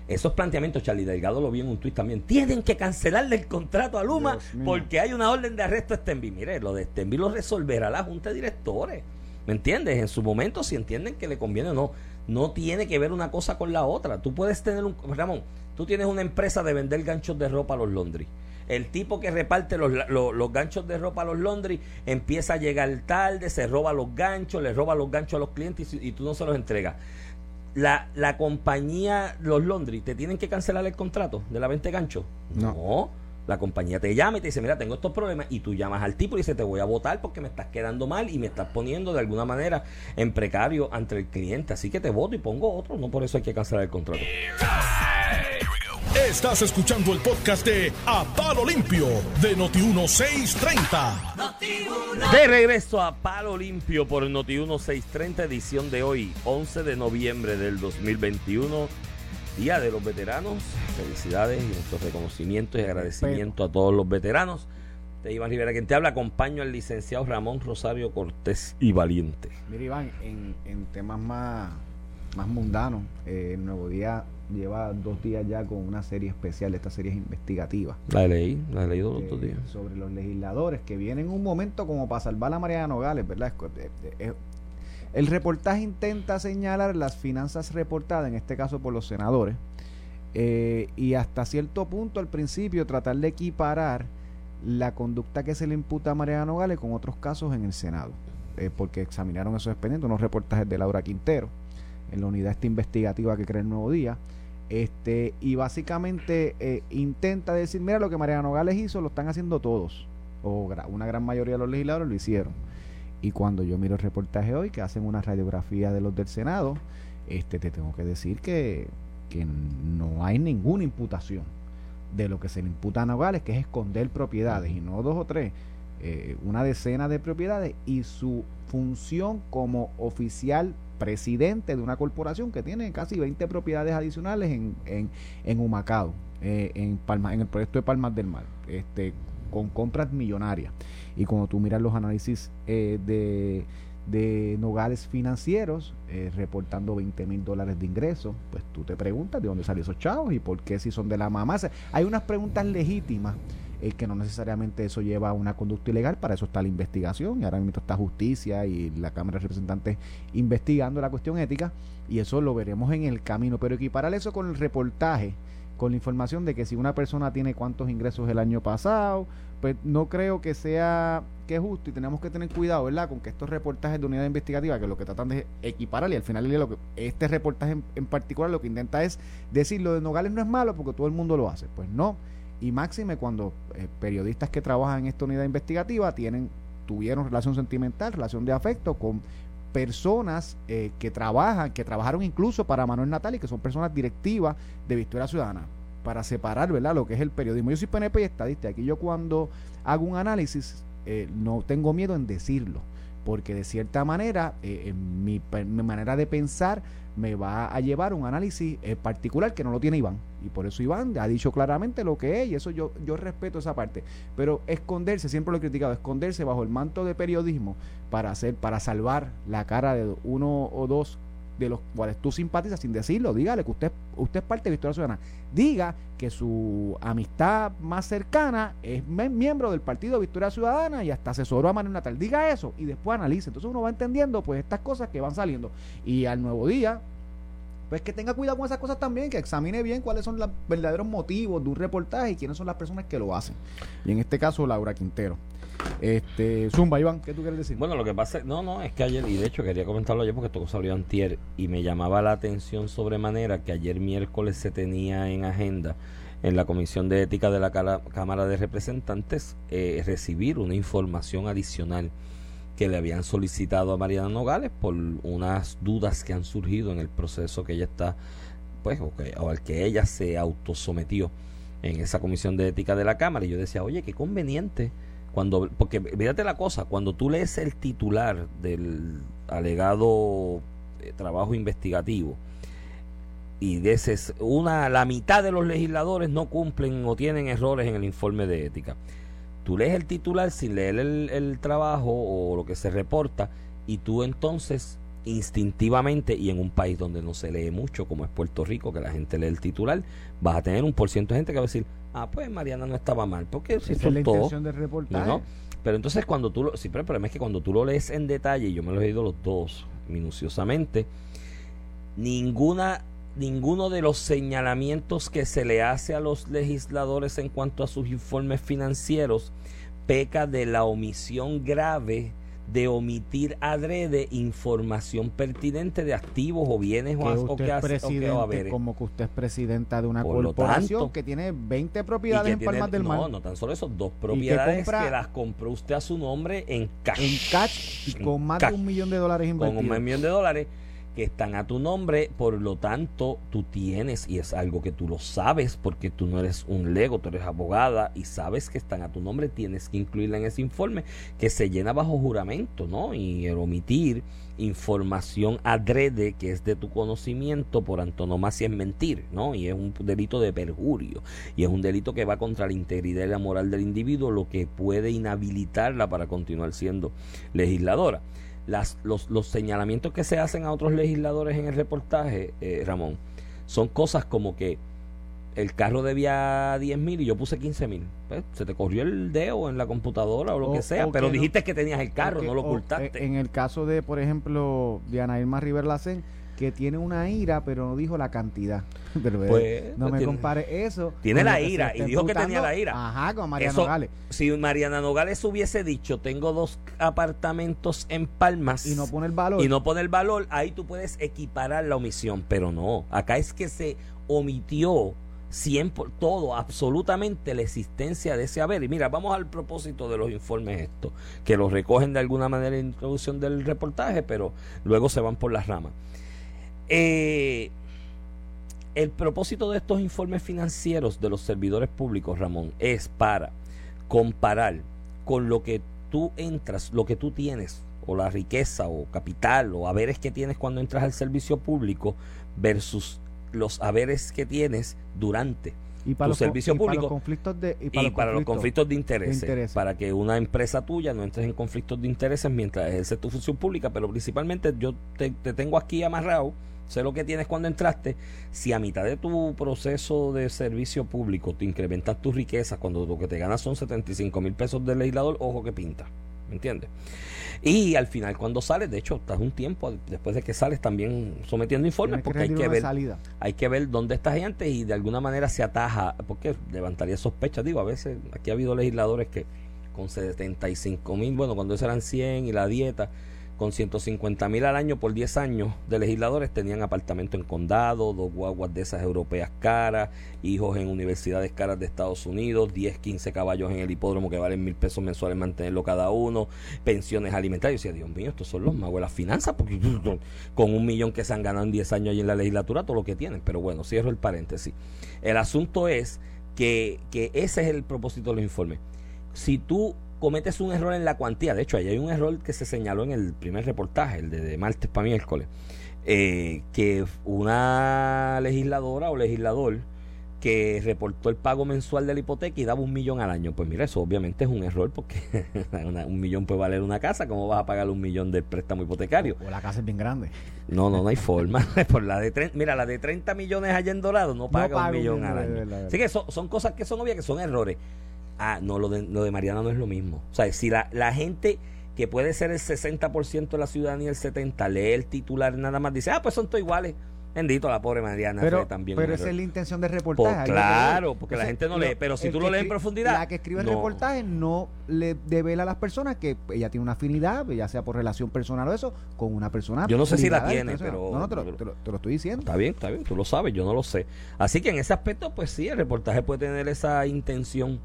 Esos planteamientos, Charlie Delgado lo vi en un tuit también. Tienen que cancelarle el contrato a Luma porque hay una orden de arresto a Stenby. Mire, lo de Stenby lo resolverá la Junta de Directores. ¿Me entiendes? En su momento, si entienden que le conviene o no. No tiene que ver una cosa con la otra. Tú puedes tener un. Ramón, tú tienes una empresa de vender ganchos de ropa a los Londres el tipo que reparte los, los, ganchos de ropa a los Londres empieza a llegar tarde, se roba los ganchos, le roba los ganchos a los clientes y, tú no se los entregas. La, la compañía, los Londres, ¿te tienen que cancelar el contrato de la venta de ganchos? no. La compañía te llama y te dice, mira, tengo estos problemas y tú llamas al tipo y dice, te voy a votar porque me estás quedando mal y me estás poniendo de alguna manera en precario ante el cliente. Así que te voto y pongo otro. No por eso hay que cancelar el contrato. Estás escuchando el podcast de A Palo Limpio de Noti1630. De regreso a Palo Limpio por Noti1630, edición de hoy, 11 de noviembre del 2021. Día de los Veteranos. Felicidades y nuestros reconocimientos y agradecimiento a todos los veteranos. De Iván Rivera, quien te habla, acompaño al licenciado Ramón Rosario Cortés y Valiente. Mira, Iván, en, en temas más, más mundanos, eh, el Nuevo Día lleva dos días ya con una serie especial, esta serie es investigativa. La leí, la he leído los eh, dos días. Sobre los legisladores que vienen en un momento como para salvar a Mariana Nogales, ¿verdad? Es- es- es- el reportaje intenta señalar las finanzas reportadas, en este caso por los senadores, eh, y hasta cierto punto al principio tratar de equiparar la conducta que se le imputa a Mariana Nogales con otros casos en el Senado, eh, porque examinaron esos expedientes, unos reportajes de Laura Quintero, en la unidad esta investigativa que crea el Nuevo Día, este, y básicamente eh, intenta decir, mira lo que Mariana Nogales hizo, lo están haciendo todos, o una gran mayoría de los legisladores lo hicieron. Y cuando yo miro el reportaje hoy, que hacen una radiografía de los del Senado, este, te tengo que decir que, que no hay ninguna imputación de lo que se le imputa a Nogales, que es esconder propiedades, y no dos o tres, eh, una decena de propiedades, y su función como oficial presidente de una corporación que tiene casi 20 propiedades adicionales en, en, en Humacao, eh, en, Palma, en el proyecto de Palmas del Mar, este, con compras millonarias. Y cuando tú miras los análisis eh, de, de Nogales financieros, eh, reportando 20 mil dólares de ingresos, pues tú te preguntas de dónde salen esos chavos y por qué si son de la mamá. Hay unas preguntas legítimas eh, que no necesariamente eso lleva a una conducta ilegal, para eso está la investigación y ahora mismo está justicia y la Cámara de Representantes investigando la cuestión ética y eso lo veremos en el camino, pero equiparar eso con el reportaje, con la información de que si una persona tiene cuántos ingresos el año pasado, pues no creo que sea que justo y tenemos que tener cuidado, ¿verdad? Con que estos reportajes de unidad investigativa, que lo que tratan de equiparar y al final lo que este reportaje en particular lo que intenta es decir lo de Nogales no es malo porque todo el mundo lo hace. Pues no. Y máxime cuando eh, periodistas que trabajan en esta unidad investigativa tienen tuvieron relación sentimental, relación de afecto con personas eh, que trabajan, que trabajaron incluso para Manuel Natal y que son personas directivas de Victoria Ciudadana, para separar, ¿verdad?, lo que es el periodismo. Yo soy PNP y estadista, aquí yo cuando hago un análisis eh, no tengo miedo en decirlo, porque de cierta manera eh, en mi, mi manera de pensar me va a llevar un análisis eh, particular que no lo tiene Iván. Y por eso Iván ha dicho claramente lo que es y eso yo, yo respeto esa parte. Pero esconderse, siempre lo he criticado, esconderse bajo el manto de periodismo para hacer, para salvar la cara de uno o dos de los cuales tú simpatizas sin decirlo, dígale que usted, usted es parte de Victoria Ciudadana. Diga que su amistad más cercana es miembro del partido Victoria Ciudadana y hasta asesoró a Manuel Natal. Diga eso y después analice. Entonces uno va entendiendo pues estas cosas que van saliendo. Y al nuevo día, pues que tenga cuidado con esas cosas también, que examine bien cuáles son los verdaderos motivos de un reportaje y quiénes son las personas que lo hacen. Y en este caso, Laura Quintero. Este, Zumba, Iván, ¿qué tú quieres decir? Bueno, lo que pasa, no, no, es que ayer, y de hecho quería comentarlo ayer porque esto salió antier, y me llamaba la atención sobremanera que ayer miércoles se tenía en agenda en la Comisión de Ética de la Cámara de Representantes eh, recibir una información adicional que le habían solicitado a Mariana Nogales por unas dudas que han surgido en el proceso que ella está, pues, o, que- o al que ella se autosometió en esa Comisión de Ética de la Cámara. Y yo decía, oye, qué conveniente cuando porque fíjate la cosa cuando tú lees el titular del alegado eh, trabajo investigativo y dices una la mitad de los legisladores no cumplen o tienen errores en el informe de ética tú lees el titular sin leer el, el trabajo o lo que se reporta y tú entonces instintivamente y en un país donde no se lee mucho como es Puerto Rico que la gente lee el titular vas a tener un por ciento de gente que va a decir ah pues Mariana no estaba mal porque si es la intención del reportaje. ¿no? Pero entonces cuando tú lo, sí, pero el problema es que cuando tú lo lees en detalle, y yo me lo he leído los dos minuciosamente, ninguna ninguno de los señalamientos que se le hace a los legisladores en cuanto a sus informes financieros peca de la omisión grave de omitir adrede información pertinente de activos o bienes o, que o usted que hace- presidente, o como que usted es presidenta de una Por corporación tanto, que tiene 20 Y propiedades en tiene- Palmas del Mar no, no tan solo eso, dos propiedades compra- que las compró usted a su nombre en cash. en cash y con más cash. de un millón de dólares con invertidos. un millón de dólares que están a tu nombre, por lo tanto tú tienes, y es algo que tú lo sabes, porque tú no eres un lego, tú eres abogada y sabes que están a tu nombre, tienes que incluirla en ese informe que se llena bajo juramento, ¿no? Y el omitir información adrede que es de tu conocimiento por antonomasia es mentir, ¿no? Y es un delito de perjurio y es un delito que va contra la integridad y la moral del individuo, lo que puede inhabilitarla para continuar siendo legisladora las, los, los, señalamientos que se hacen a otros legisladores en el reportaje, eh, Ramón, son cosas como que el carro debía 10 mil y yo puse 15 mil. Pues, se te corrió el dedo en la computadora o lo que sea, pero dijiste que tenías el carro, no lo ocultaste. En el caso de, por ejemplo, Diana Irma River Lacen, que tiene una ira, pero no dijo la cantidad. Pues, no me compare eso. Tiene la ira y dijo que tenía la ira. Ajá, con Mariana Nogales. Si Mariana Nogales hubiese dicho, tengo dos apartamentos en Palmas. Y no pone el valor. Y no pone el valor, ahí tú puedes equiparar la omisión, pero no. Acá es que se omitió 100 todo, absolutamente la existencia de ese haber. Y mira, vamos al propósito de los informes estos, que los recogen de alguna manera en la introducción del reportaje, pero luego se van por las ramas. Eh, el propósito de estos informes financieros de los servidores públicos, Ramón, es para comparar con lo que tú entras, lo que tú tienes, o la riqueza, o capital, o haberes que tienes cuando entras al servicio público, versus los haberes que tienes durante y para tu servicio público. conflictos de, y para, los, conflictos, de interés, Para que una empresa tuya no entres en conflictos de intereses mientras ejerces tu función pública, pero principalmente yo te, te tengo aquí amarrado sé lo que tienes cuando entraste, si a mitad de tu proceso de servicio público te incrementas tus riquezas cuando lo que te ganas son 75 mil pesos de legislador, ojo que pinta. ¿Me entiendes? Y al final, cuando sales, de hecho, estás un tiempo después de que sales también sometiendo informes, porque hay que ver hay que ver dónde estás antes y de alguna manera se ataja, porque levantaría sospechas. Digo, a veces aquí ha habido legisladores que con 75 mil, bueno, cuando eso eran 100 y la dieta, con 150 mil al año por 10 años de legisladores tenían apartamento en condado, dos guaguas de esas europeas caras, hijos en universidades caras de Estados Unidos, 10, 15 caballos en el hipódromo que valen mil pesos mensuales mantenerlo cada uno, pensiones alimentarias. Y decía, Dios mío, estos son los magos de las finanzas, porque con un millón que se han ganado en 10 años allí en la legislatura, todo lo que tienen. Pero bueno, cierro el paréntesis. El asunto es que, que ese es el propósito de los informes. Si tú cometes un error en la cuantía, de hecho, ahí hay un error que se señaló en el primer reportaje, el de, martes para miércoles, eh, que una legisladora o legislador que reportó el pago mensual de la hipoteca y daba un millón al año. Pues mira, eso obviamente es un error porque un millón puede valer una casa. ¿Cómo vas a pagar un millón del préstamo hipotecario? O, la casa es bien grande. No, no, no hay forma. Por la de mira, la de 30 millones allá en Dorado no paga un millón al año. Así que son cosas que son obvias, que son errores ah, no, lo de, lo de Mariana no es lo mismo. O sea, si la, la gente que puede ser el 60% de la ciudadanía, el 70%, lee el titular nada más, dice, ah, pues son todos iguales. Bendito la pobre Mariana pero, también. Pero esa es la intención del reportaje. Pues claro, porque la gente no lee. Pero si tú lo lees en profundidad. La que escribe el reportaje no le devela a las personas que ella tiene una afinidad, ya sea por relación personal o eso, con una persona. Yo no sé si la tiene, pero. No, no, te lo, te, lo, estoy diciendo. Está bien, está bien, tú lo sabes, yo no lo sé. Así que en ese aspecto, pues sí, el reportaje puede tener esa intención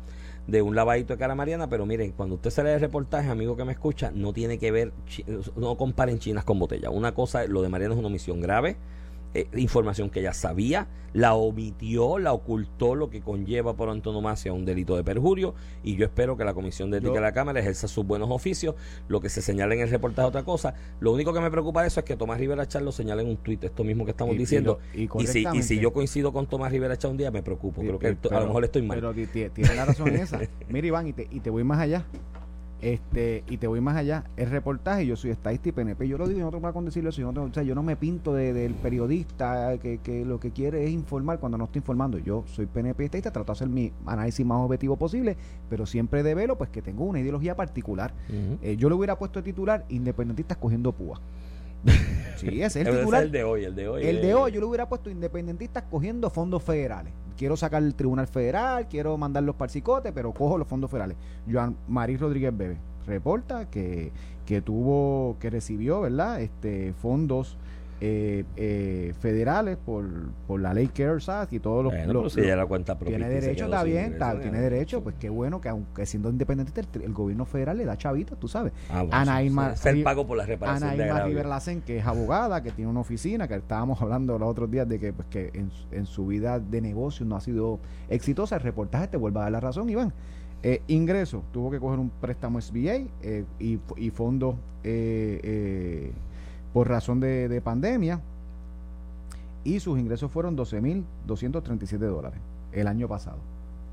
de un lavadito de cara mariana, pero miren, cuando usted se lee el reportaje, amigo que me escucha, no tiene que ver, no comparen chinas con botella. Una cosa, lo de Mariana es una omisión grave, eh, información que ella sabía, la omitió, la ocultó, lo que conlleva por antonomasia un delito de perjurio. Y yo espero que la Comisión de Ética de la Cámara ejerza sus buenos oficios. Lo que se señala en el reportaje es otra cosa. Lo único que me preocupa de eso es que Tomás Rivera Char lo señala en un tuit, esto mismo que estamos diciendo. Y, si, y, si, yo coincido con Tomás Rivera Char un día, me preocupo. Creo que a lo mejor estoy mal. Pero tiene la razón esa. Mira, Iván, y te, y te voy más allá. Este, y te voy más allá, el reportaje, yo soy estadista y PNP, yo lo digo, yo no tengo con decirlo yo no, o sea, yo no me pinto del periodista que, que, lo que quiere es informar cuando no estoy informando. Yo soy PNP estadista, trato de hacer mi análisis más objetivo posible, pero siempre de velo, pues que tengo una ideología particular. Eh, yo le hubiera puesto titular independentistas cogiendo púa. Sí, ese es el titular. el de hoy, el de hoy. El de hoy, yo le hubiera puesto independentistas cogiendo fondos federales quiero sacar el Tribunal Federal, quiero mandarlos para el pero cojo los fondos federales. Joan Marí Rodríguez Bebe reporta que, que tuvo, que recibió, ¿verdad? Este fondos eh, eh, federales por, por la ley CARES Act y todos los... Bueno, los- pero si ya la cuenta tiene derecho, está bien, está- tiene derecho, pues qué bueno que aunque siendo independiente el, el gobierno federal le da chavitos, tú sabes. Ah, bueno, Ana sí, Irma- el pago por la reparación Ana Irma. Rivera Lacen, que es abogada, que tiene una oficina, que estábamos hablando los otros días de que, pues, que en, su- en su vida de negocio no ha sido exitosa. El reportaje te vuelve a dar la razón, Iván. Eh, ingreso, tuvo que coger un préstamo SBA eh, y, y fondos eh, eh, por razón de, de pandemia. Y sus ingresos fueron 12.237 dólares el año pasado.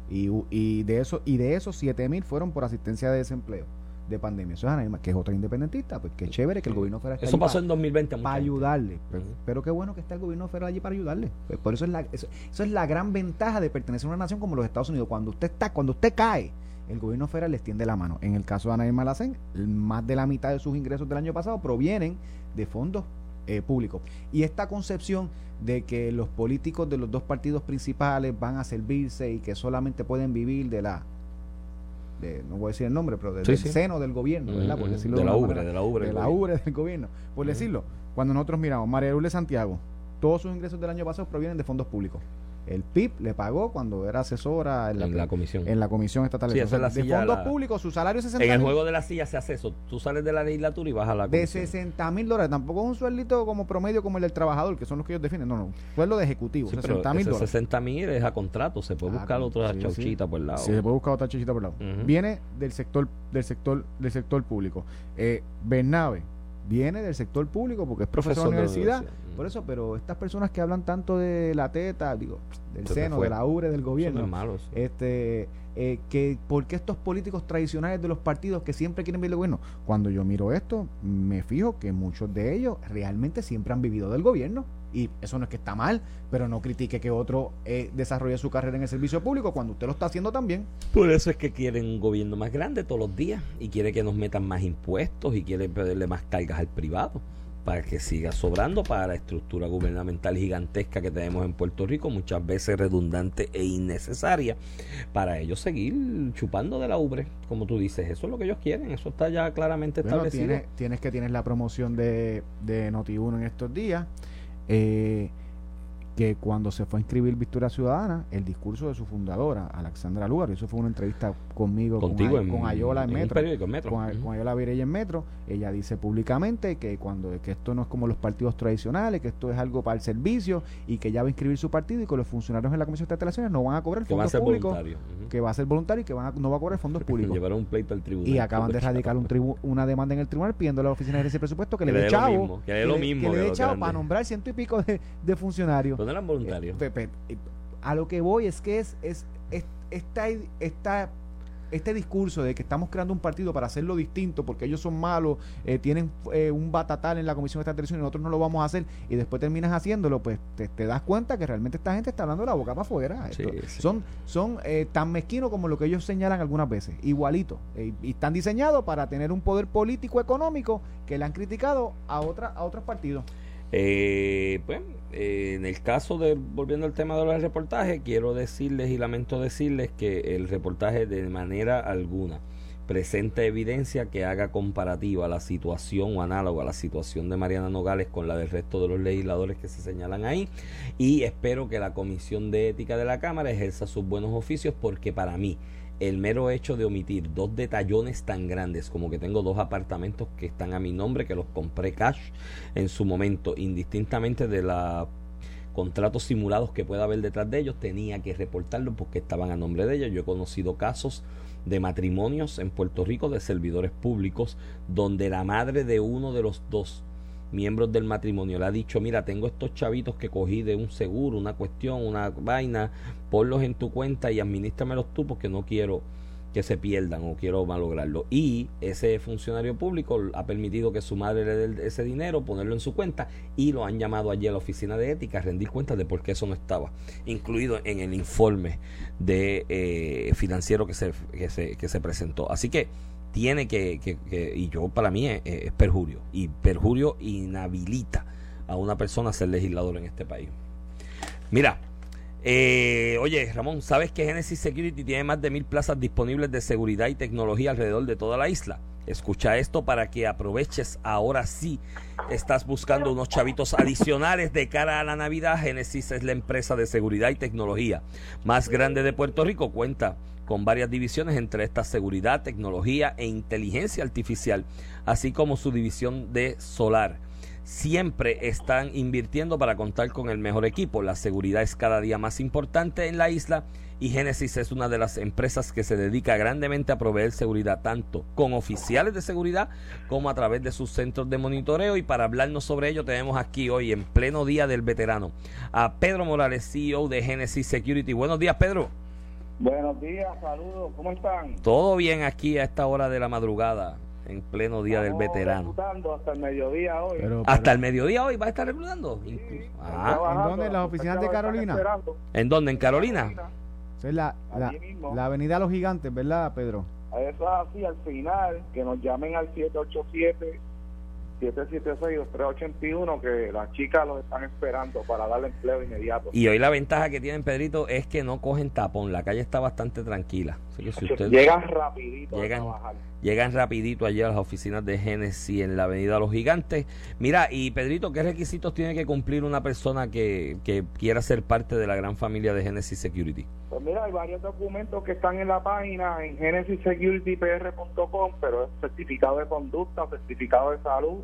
Y, y de eso y de esos 7.000 fueron por asistencia de desempleo de pandemia. Eso es Ana que es otra independentista. Pues qué chévere que el gobierno federal Eso pasó pa- en 2020. mucha para ayudarle. Pero, Ujú. pero qué bueno que está el gobierno federal allí para ayudarle. Pues por eso es la eso, eso es la gran ventaja de pertenecer a una nación como los Estados Unidos. Cuando usted está, cuando usted cae, el gobierno federal le extiende la mano. En el caso de Ana Irma Lacen, más de la mitad de sus ingresos del año pasado provienen de fondos eh, públicos. Y esta concepción de que los políticos de los dos partidos principales van a servirse y que solamente pueden vivir de la de, no voy a decir el nombre, pero del, Sí, del sí. seno del gobierno, ¿verdad? Por Ujú, decirlo de la ubre, manera de la ubre de la ubre del gobierno. Por decirlo, cuando nosotros miramos, María Lourdes Santiago, todos sus ingresos del año pasado provienen de fondos públicos. El PIB le pagó cuando era asesora en la, En la comisión. en la Comisión Estatal Sí, de esa es la de fondos la- públicos, su salario es 60 En el mil- juego de la silla se hace eso. Tú sales de la legislatura y vas a la de comisión. 60 mil dólares. Tampoco es un sueldito como promedio como el del trabajador, que son los que ellos definen. No, no. Sueldo de ejecutivo, Sí, pero 60 mil dólares. 60 mil es a contrato. Se puede Ah, buscar otra sí. chauchita por el lado. Sí, se puede buscar otra chichita por el lado. Ujú. Viene del sector, del sector, del sector público. Eh, Bernabe viene del sector público porque es profesor, de la universidad. universidad. Por eso, pero estas personas que hablan tanto de la teta, digo, del seno, de la ubre del Eso no gobierno, es malo. eso. este eh, que por qué estos políticos tradicionales de los partidos que siempre quieren vivir gobierno cuando yo miro esto me fijo que muchos de ellos realmente siempre han vivido del gobierno. Y eso no es que está mal pero no critique que otro eh, desarrolle su carrera en el servicio público cuando usted lo está haciendo también. Por eso es que quieren un gobierno más grande todos los días y quiere que nos metan más impuestos y quiere pedirle más cargas al privado para que siga sobrando para la estructura gubernamental gigantesca que tenemos en Puerto Rico, muchas veces redundante e innecesaria, para ellos seguir chupando de la ubre, como tú dices. Eso es lo que ellos quieren, eso está ya claramente Bueno, establecido. tienes, tienes que tienes la promoción de, de Noti1 en estos días eh, que cuando se fue a inscribir Victoria Ciudadana, el discurso de su fundadora, Alexandra Lugar, y eso fue una entrevista conmigo, Contigo con, Ay- en, con Ayola en, en Metro, periódico, en Metro. con, Ayola Virella en Metro, ella dice públicamente que cuando que esto no es como los partidos tradicionales, que esto es algo para el servicio y que ya va a inscribir su partido y que los funcionarios en la Comisión de Elecciones no van a cobrar que va a fondos ser públicos, voluntario. Ujú. que va a ser voluntario y que van a- no va a cobrar fondos públicos. Llevaron un pleito al tribunal. Y acaban de radicar un tribu- una demanda en el tribunal pidiendo a la Oficina de y Presupuesto que, Que le dé chavo, mismo, que le dé lo mismo que le dé chavo para nombrar ciento y pico de, de funcionarios. ¿Dónde eran voluntarios? Eh, a lo que voy es que es, es, es- esta, esta, este discurso de que estamos creando un partido para hacerlo distinto porque ellos son malos, eh, tienen eh, un batatal en la Comisión de Esta y nosotros no lo vamos a hacer y después terminas haciéndolo, pues te, te das cuenta que realmente esta gente está hablando de la boca para afuera. Sí, Esto- sí. Son, son eh, tan mezquinos como lo que ellos señalan algunas veces, igualito. eh, y están diseñados para tener un poder político económico que le han criticado a, otra, a otros partidos. Eh, pues, eh, en el caso de, volviendo al tema de los reportajes, quiero decirles y lamento decirles que el reportaje de manera alguna presenta evidencia que haga comparativa la situación o análoga a la situación de Mariana Nogales con la del resto de los legisladores que se señalan ahí. Y espero que la Comisión de Ética de la Cámara ejerza sus buenos oficios porque para mí el mero hecho de omitir dos detallones tan grandes como que tengo dos apartamentos que están a mi nombre, que los compré cash en su momento, indistintamente de la contratos simulados que pueda haber detrás de ellos, tenía que reportarlo porque estaban a nombre de ellos. Yo he conocido casos de matrimonios en Puerto Rico de servidores públicos donde la madre de uno de los dos miembros del matrimonio le ha dicho, mira, tengo estos chavitos que cogí de un seguro, una cuestión, una vaina, ponlos en tu cuenta y administramelos tú porque no quiero que se pierdan o quiero malograrlo. Y ese funcionario público ha permitido que su madre le dé ese dinero, ponerlo en su cuenta y lo han llamado allí a la oficina de ética a rendir cuentas de por qué eso no estaba incluido en el informe de eh, financiero que se, que, se, que se presentó. Así que tiene que, que, que y yo para mí es, perjurio, y perjurio inhabilita a una persona a ser legislador en este país. Mira, Eh, oye, Ramón, ¿sabes que Genesis Security tiene más de mil plazas disponibles de seguridad y tecnología alrededor de toda la isla? Escucha esto para que aproveches ahora sí. Estás buscando unos chavitos adicionales de cara a la Navidad. Genesis es la empresa de seguridad y tecnología más grande de Puerto Rico. Cuenta con varias divisiones entre esta seguridad, tecnología e inteligencia artificial, así como su división de solar siempre están invirtiendo para contar con el mejor equipo. La seguridad es cada día más importante en la isla y Genesis es una de las empresas que se dedica grandemente a proveer seguridad tanto con oficiales de seguridad como a través de sus centros de monitoreo y para hablarnos sobre ello tenemos aquí hoy en pleno día del veterano a Pedro Morales, CEO de Genesis Security. Buenos días Pedro. Buenos días, saludos, ¿cómo están? Todo bien aquí a esta hora de la madrugada en pleno día del veterano. hasta el mediodía hoy. hasta el mediodía hoy va a estar reclutando. ah. ¿En dónde? ¿En las oficinas de Carolina? ¿En dónde? ¿En Carolina? es la, la, avenida Los Gigantes, ¿verdad, Pedro? Eso es así, al final, que nos llamen al 787 776-381 que las chicas los están esperando para darle empleo inmediato. Y hoy la ventaja que tienen, Pedrito, es que no cogen tapón. La calle está bastante tranquila. Así que si usted llegan rapidito llegan, a trabajar. Llegan rapidito allí a las oficinas de Genesis en la avenida Los Gigantes. Mira, y Pedrito, ¿qué requisitos tiene que cumplir una persona que, que quiera ser parte de la gran familia de Genesis Security? Pues mira, hay varios documentos que están en la página en genesisecuриtypr.com, pero es certificado de conducta, certificado de salud,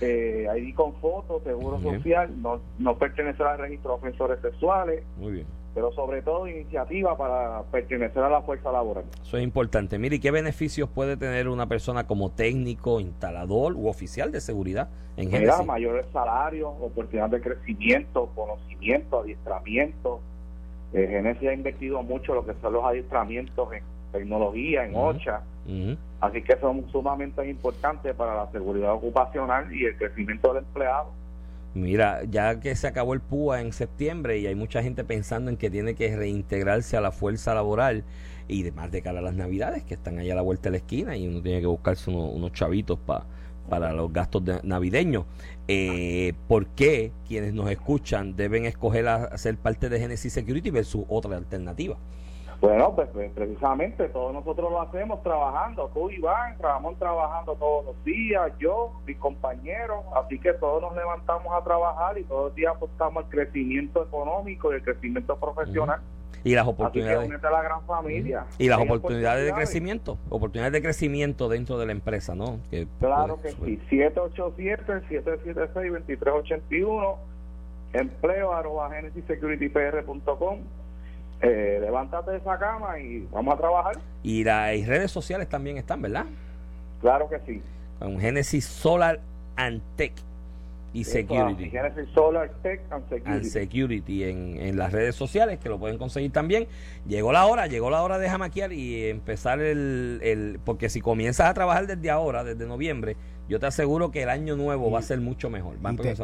eh, ID con fotos, seguro social, no, no pertenecer al registro de ofensores sexuales. Muy bien. Pero sobre todo iniciativa para pertenecer a la fuerza laboral. Eso es importante. Mire, ¿qué beneficios puede tener una persona como técnico, instalador u oficial de seguridad en general? mayores salarios, oportunidades de crecimiento, conocimiento, adiestramiento, eh, Genesis ha invertido mucho lo que son los adiestramientos en tecnología, en OCHA. Así que son sumamente importantes para la seguridad ocupacional y el crecimiento del empleado. Mira, ya que se acabó el PUA en septiembre y hay mucha gente pensando en que tiene que reintegrarse a la fuerza laboral y demás de cara a las navidades que están allá a la vuelta de la esquina y uno tiene que buscarse unos chavitos para para los gastos navideños. Eh, ¿Por qué quienes nos escuchan deben escoger a, ser parte de Genesis Security versus otra alternativa? Bueno, pues, pues, precisamente todos nosotros lo hacemos trabajando, tú Iván, Ramón trabajando todos los días, yo, mis compañeros, así que todos nos levantamos a trabajar y todos los días apostamos al crecimiento económico y el crecimiento profesional. Y las oportunidades. la gran familia. Y las oportunidades, de crecimiento. Oportunidades de crecimiento dento de la empresa no claro que sí. 787 776 2381 empleo arroba genesisecuritipr.com eh, levántate de esa cama y vamos a trabajar y las redes sociales también están verdad claro que sí con Genesis Solar and Tech y security. Solar Tech and Security. en, en, las redes sociales que lo pueden conseguir también. Llegó la hora, llegó la hora de jamaquear y empezar el, el porque si comienzas a trabajar desde ahora, desde noviembre, yo te aseguro que el año nuevo va a ser mucho mejor.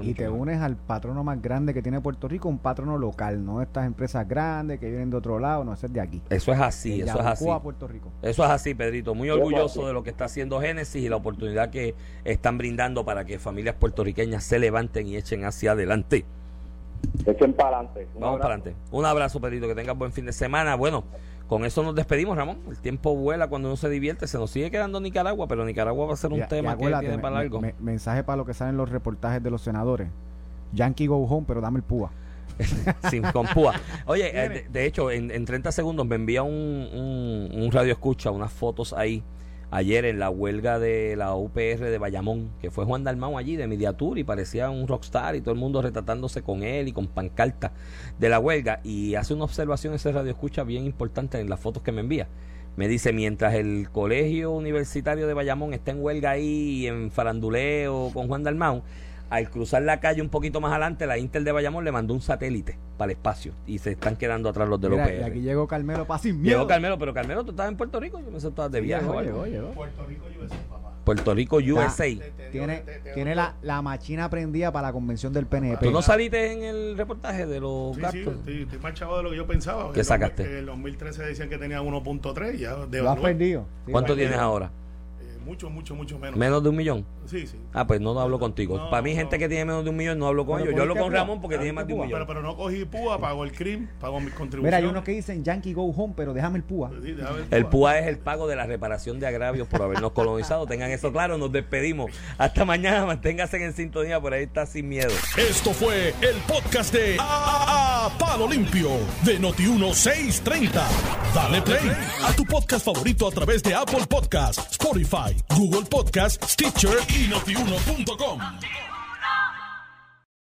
y te, unes al patrono más grande que tiene Puerto Rico, un patrono local, no estas empresas grandes que vienen de otro lado, no, es de aquí. Eso es así, eso es así. Puerto Rico. Eso es así, Pedrito. Muy orgulloso de lo que está haciendo Génesis y la oportunidad que están brindando para que familias puertorriqueñas se levanten y echen hacia adelante. Echen para adelante. Vamos para adelante. Un abrazo, Pedrito, que tengas buen fin de semana. Bueno. Con eso nos despedimos, Ramón. El tiempo vuela cuando uno se divierte. Se nos sigue quedando Nicaragua, pero Nicaragua va a ser un tema que tiene para algo. mensaje para lo que salen los reportajes de los senadores. Yankee go home, pero dame el púa. Sin, con púa. Oye, eh, de, hecho, en, 30 segundos me envía un, un, un radio escucha, unas fotos ahí ayer en la huelga de la UPR de Bayamón, que fue Juan Dalmau allí de Mediatur y parecía un rockstar y todo el mundo retratándose con él y con pancarta de la huelga y hace una observación ese radio escucha bien importante en las fotos que me envía. Me dice, mientras el colegio universitario de Bayamón está en huelga ahí en faranduleo con Juan Dalmau, al cruzar la calle un poquito más adelante, la Intel de Bayamón le mandó un satélite para el espacio y se están quedando atrás los de los Y aquí llegó Carmelo para sin miedo. Llegó Carmelo, pero Carmelo, tú estabas en Puerto Rico, yo me sé de viaje. Oye, oye, Puerto Rico, USA, papá. Puerto Rico, USA. tiene tiene la, la machina prendida para la convención del PNP. ¿Tú no saliste en el reportaje de los sí, gastos? Sí, estoy, más chavo de lo que yo pensaba. ¿Qué sacaste? En el 2013 decían que tenía 1.3 ya de Lo has perdido. ¿Cuánto tienes ahora? Mucho, mucho, mucho menos. ¿Menos de un millón? Sí, sí. Ah, pues no, hablo contigo. No, Para mí, no. gente que tiene menos de un millón, no hablo con Pero ellos. Yo hablo con púa. Ramón porque tiene más de un millón. Pero, pero no cogí púa, pago el CRIM, pago mis contribuciones. Mira, hay unos que dicen Yankee Go Home, pero déjame el púa. Sí, déjame El PUA es el pago de la reparación de agravios por habernos colonizado. Tengan eso claro, nos despedimos. Hasta mañana, manténgase en sintonía, por ahí está sin miedo. Esto fue el podcast de A, A- Palo Limpio de Noti1630. Dale play a tu podcast favorito a través de Apple Podcasts, Spotify, Google Podcasts, Stitcher y.